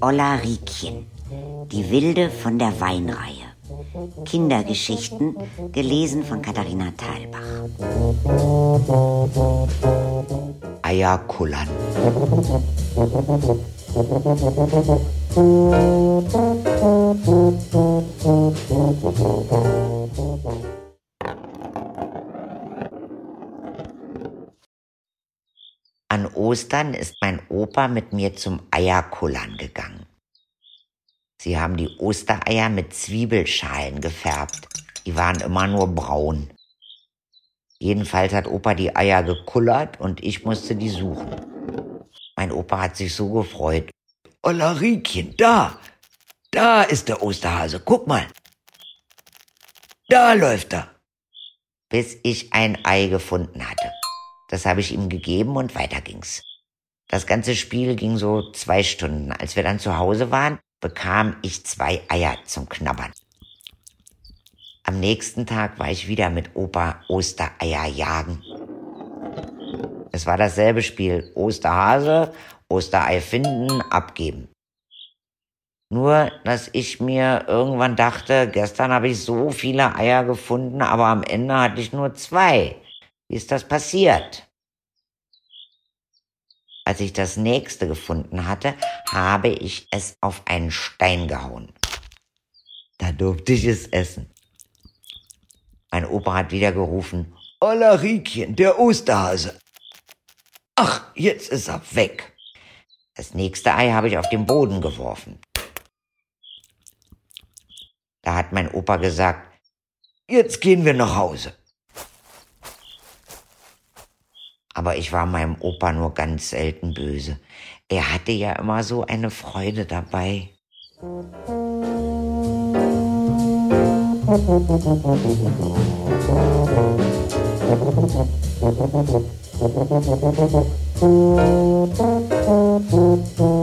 Olla Riekchen, die Wilde von der Weinreihe. Kindergeschichten, gelesen von Katharina Thalbach. Eierkullern. An Ostern ist mein Opa mit mir zum Eierkullern gegangen. Sie haben die Ostereier mit Zwiebelschalen gefärbt. Die waren immer nur braun. Jedenfalls hat Opa die Eier gekullert und ich musste die suchen. Mein Opa hat sich so gefreut. Ollarikchen, da! Da ist der Osterhase, guck mal. Da läuft er. Bis ich ein Ei gefunden hatte. Das habe ich ihm gegeben und weiter ging's. Das ganze Spiel ging so zwei Stunden. Als wir dann zu Hause waren, bekam ich zwei Eier zum Knabbern. Am nächsten Tag war ich wieder mit Opa Ostereier jagen. Es war dasselbe Spiel. Osterhase, Osterei finden, abgeben. Nur, dass ich mir irgendwann dachte, gestern habe ich so viele Eier gefunden, aber am Ende hatte ich nur zwei. Wie ist das passiert? Als ich das nächste gefunden hatte, habe ich es auf einen Stein gehauen. Da durfte ich es essen. Mein Opa hat wieder gerufen, Olla Riekchen, der Osterhase. Ach, jetzt ist er weg. Das nächste Ei habe ich auf den Boden geworfen. Da hat mein Opa gesagt, jetzt gehen wir nach Hause. Aber ich war meinem Opa nur ganz selten böse. Er hatte ja immer so eine Freude dabei. Musik